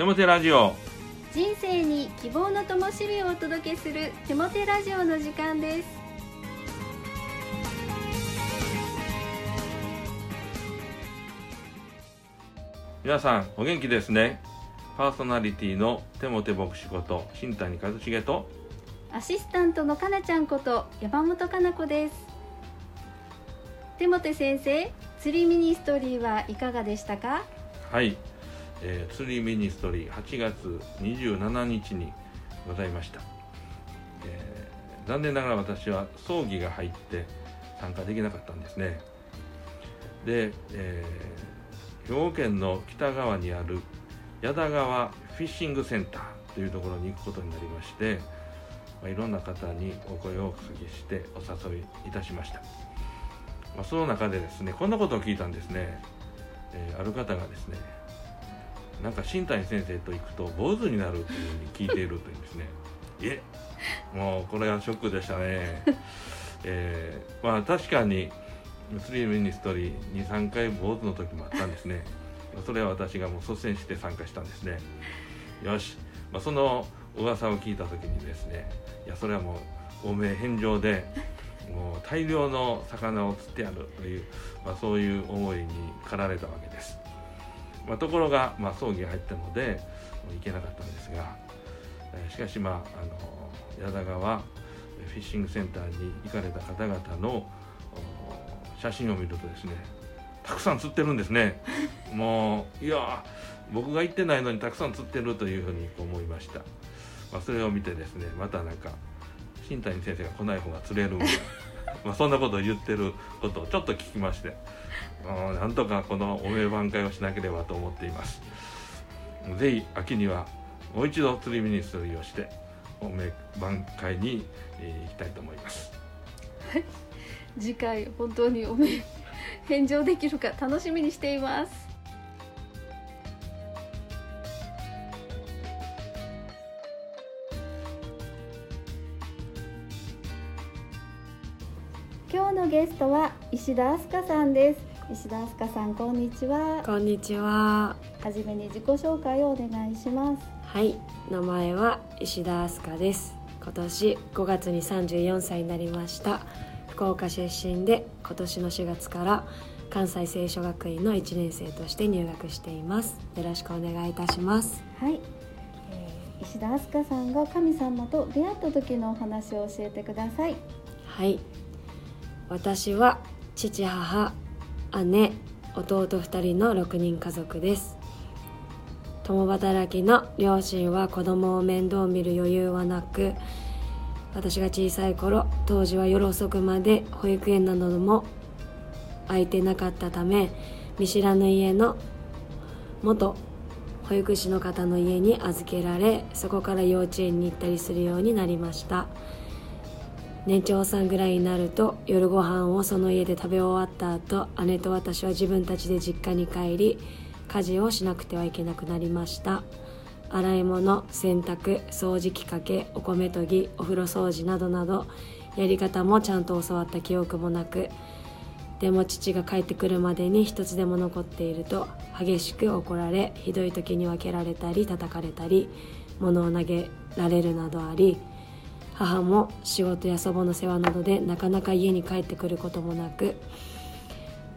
手もてラジオ。人生に希望の灯火をお届けする手もてラジオの時間です。皆さんお元気ですね。パーソナリティの手もて牧師こと新谷和重とアシスタントのかなちゃんこと山本かな子です。手もて先生釣りミニストリーはいかがでしたか？はい、えー、釣りミニストリー8月27日にございました、えー残念ながら私は葬儀が入って参加できなかったんですね。で、えー兵庫県の北側にある矢田川フィッシングセンターというところに行くことになりまして、まあ、いろんな方にお声をおかけしてお誘いいたしました、まあ、その中でですねこんなことを聞いたんですね、えーある方がですねなんか新谷先生と行くと坊主になるというふうに聞いているというんですね。い えもうこれはショックでしたね。えーまあ確かにスリーミニストリー23回坊主の時もあったんですね。それは私がもう率先して参加したんですね。よし、まあ、その噂を聞いた時にですね。いやそれはもう汚名返上でもう大量の魚を釣ってやるという、まあ、そういう思いに駆られたわけです、まあ、ところが、まあ、葬儀が入ったので行けなかったんですが、えーしかしまああの矢田川フィッシングセンターに行かれた方々のお写真を見るとですねたくさん釣ってるんですね。もういや僕が行ってないのにたくさん釣ってるというふうに思いました、まあ、それを見てですねまたなんか新谷先生が来ない方が釣れるまあそんなことを言ってることをちょっと聞きましてうんなんとかこのお名挽回をしなければと思っています。ぜひ秋にはもう一度釣りミニストリーをしてお名挽回に、えー行きたいと思います。次回本当におめ返上できるか楽しみにしています。ゲストは石田明日香さんです石田明日香さんこんにちはこんにちは。はじめに自己紹介をお願いしますはい、名前は石田明日香です。今年5月に34歳になりました。福岡出身で今年の4月から関西聖書学院の1年生として入学しています。よろしくお願いいたします。はい、えー石田明日香さんが神様と出会った時のお話を教えてくださいはい、私は父母姉弟2人の6人家族です。共働きの両親は子供を面倒見る余裕はなく私が小さい頃当時は夜遅くまで保育園なども空いてなかったため見知らぬ家の元保育士の方の家に預けられそこから幼稚園に行ったりするようになりました。年長さんぐらいになると夜ご飯をその家で食べ終わった後姉と私は自分たちで実家に帰り家事をしなくてはいけなくなりました。洗い物洗濯掃除機かけお米研ぎお風呂掃除などなどやり方もちゃんと教わった記憶もなくでも父が帰ってくるまでに一つでも残っていると激しく怒られひどい時には蹴られたり叩かれたり物を投げられるなどあり母も仕事や祖母の世話などでなかなか家に帰ってくることもなく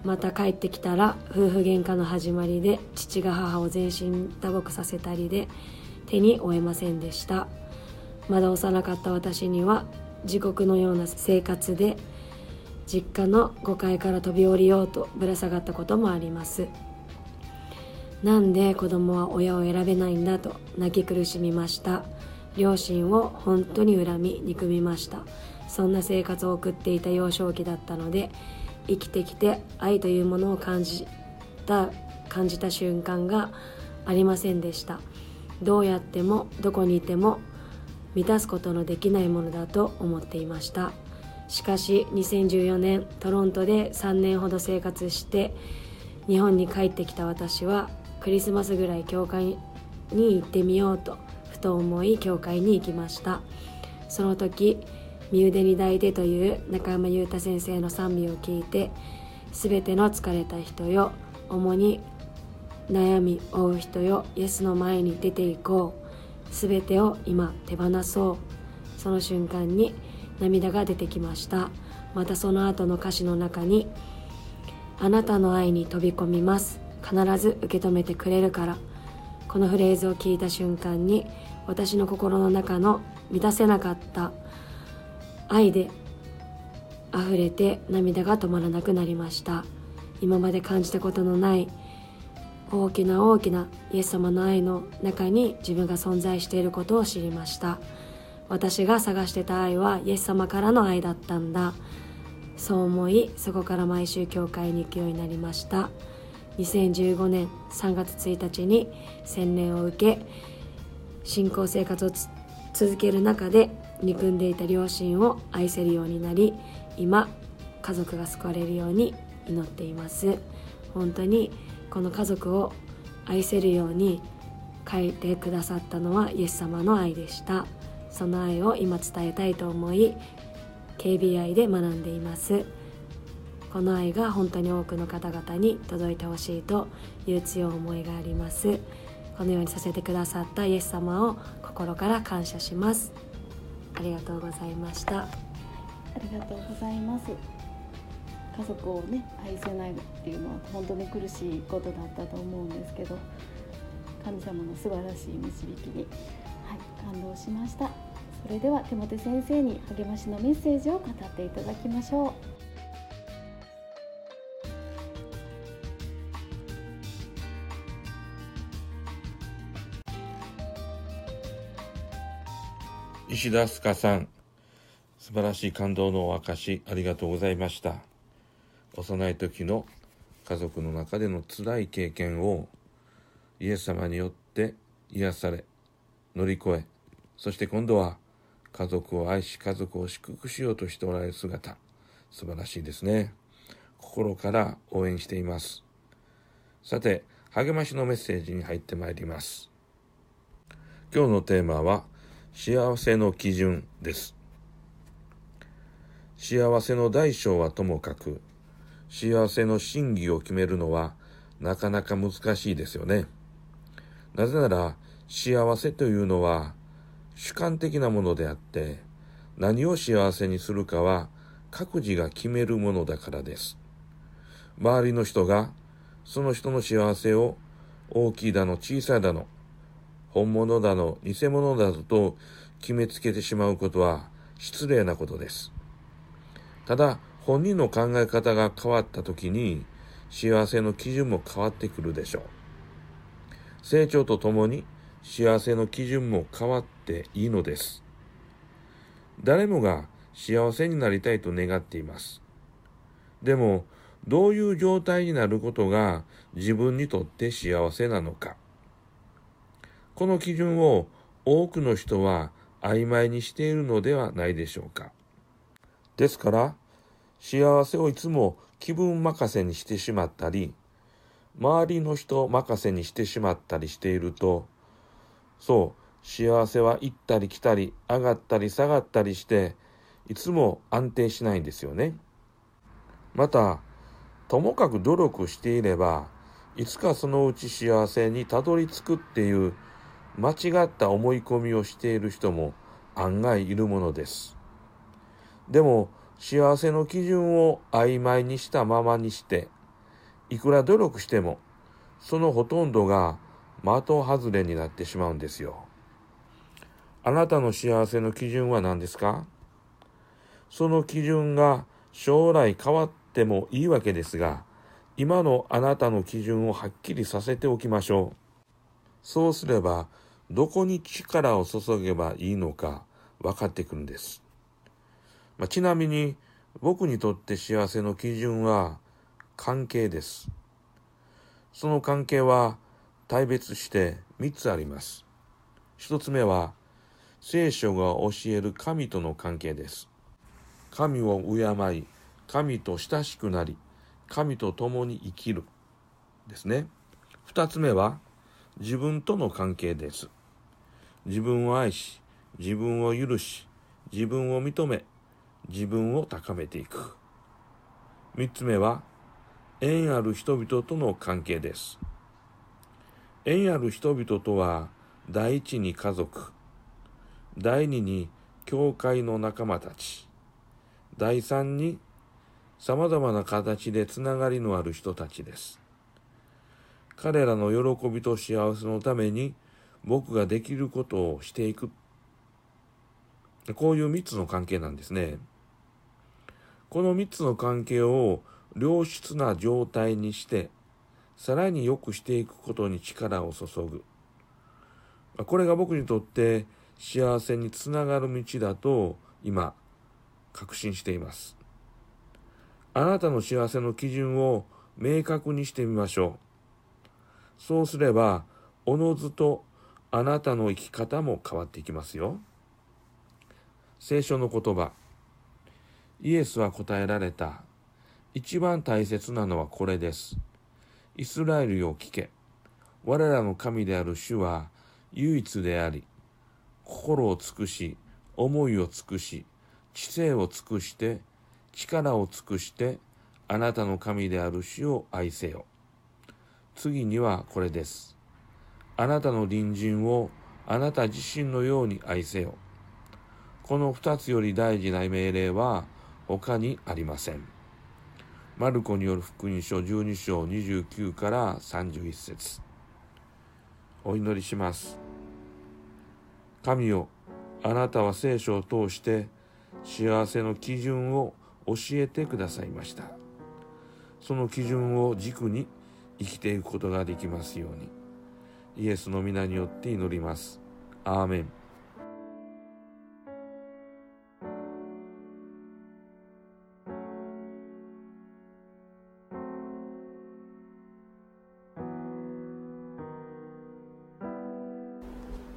また帰ってきたら夫婦喧嘩の始まりで父が母を全身打撲させたりで手に負えませんでした。まだ幼かった私には地獄のような生活で実家の5階から飛び降りようとぶら下がったこともあります。なんで子供は親を選べないんだと泣き苦しみました。両親を本当に恨み憎みました。そんな生活を送っていた幼少期だったので生きてきて愛というものを感じた感じた瞬間がありませんでした。どうやってもどこにいても満たすことのできないものだと思っていました。しかし2014年トロントで3年ほど生活して日本に帰ってきた私はクリスマスぐらい教会に行ってみようとと思い教会に行きましたその時「身腕に抱いて」という中山裕太先生の賛美を聞いて「すべての疲れた人よ主に悩み追う人よイエスの前に出ていこう。すべてを今手放そう。その瞬間に涙が出てきました。またその後の歌詞の中に「あなたの愛に飛び込みます。必ず受け止めてくれるから」このフレーズを聞いた瞬間に私の心の中の満たせなかった愛で溢れて涙が止まらなくなりました。今まで感じたことのない大きな大きなイエス様の愛の中に自分が存在していることを知りました。私が探してた愛はイエス様からの愛だったんだ。そう思いそこから毎週教会に行くようになりました。2015年3月1日に洗礼を受け信仰生活を続ける中で憎んでいた両親を愛せるようになり今家族が救われるように祈っています。本当にこの家族を愛せるように書いてくださったのはイエス様の愛でした。その愛を今伝えたいと思い KBI で学んでいます。この愛が本当に多くの方々に届いてほしいという強い思いがあります。このようにさせてくださったイエス様を心から感謝します。ありがとうございました。ありがとうございます。家族をね愛せないっていうのは本当に苦しいことだったと思うんですけど神様の素晴らしい導きに、はい、感動しました。それでは手元先生に励ましのメッセージを語っていただきましょう。石田スカさん素晴らしい感動のお証ありがとうございました。幼い時の家族の中での辛い経験をイエス様によって癒され乗り越えそして今度は家族を愛し家族を祝福しようとしておられる姿素晴らしいですね。心から応援しています。さて励ましのメッセージに入ってまいります。今日のテーマは幸せの基準です幸せの大小はともかく幸せの真偽を決めるのはなかなか難しいですよね。なぜなら幸せというのは主観的なものであって何を幸せにするかは各自が決めるものだからです。周りの人がその人の幸せを大きいだの小さいだの本物だの偽物だと決めつけてしまうことは失礼なことです。ただ本人の考え方が変わった時に幸せの基準も変わってくるでしょう。成長とともに幸せの基準も変わっていいのです。誰もが幸せになりたいと願っています。でも、どういう状態になることが自分にとって幸せなのか。この基準を多くの人は曖昧にしているのではないでしょうか。ですから、幸せをいつも気分任せにしてしまったり、周りの人任せにしてしまったりしていると、そう、幸せは行ったり来たり、上がったり下がったりして、いつも安定しないんですよね。また、ともかく努力していれば、いつかそのうち幸せにたどり着くっていう間違った思い込みをしている人も案外いるものです。でも、幸せの基準を曖昧にしたままにして、いくら努力しても、そのほとんどが的外れになってしまうんですよ。あなたの幸せの基準は何ですか？その基準が将来変わってもいいわけですが、今のあなたの基準をはっきりさせておきましょう。そうすれば、どこに力を注げばいいのか分かってくるんです。まあ、ちなみに僕にとって幸せの基準は関係です。その関係は大別して3つあります。1つ目は聖書が教える神との関係です。神を敬い、神と親しくなり、神と共に生きるですね。2つ目は自分との関係です。自分を愛し、自分を許し、自分を認め、自分を高めていく。三つ目は、縁ある人々との関係です。縁ある人々とは第一に家族第二に教会の仲間たち第三にさまざまな形でつながりのある人たちです彼らの喜びと幸せのために僕ができることをしていく。こういう三つの関係なんですね。この三つの関係を良質な状態にしてさらに良くしていくことに力を注ぐ。これが僕にとって幸せにつながる道だと今確信しています。あなたの幸せの基準を明確にしてみましょう。そうすればおのずとあなたの生き方も変わっていきますよ。聖書の言葉。イエスは答えられた。一番大切なのはこれです。イスラエルよ聞け。我らの神である主は唯一であり心を尽くし思いを尽くし知性を尽くして力を尽くしてあなたの神である主を愛せよ。次にはこれです。あなたの隣人をあなた自身のように愛せよ。この二つより大事な命令は他にありません。マルコによる福音書12章29から31節。お祈りします。神よあなたは聖書を通して幸せの基準を教えてくださいました。その基準を軸に生きていくことができますように。イエスの皆によって祈ります。アーメン。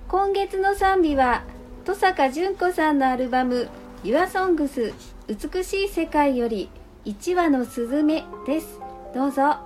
今月の賛美は登坂淳子さんのアルバム「YourSongs 美しい世界」より「1羽のスズメ」です。どうぞ。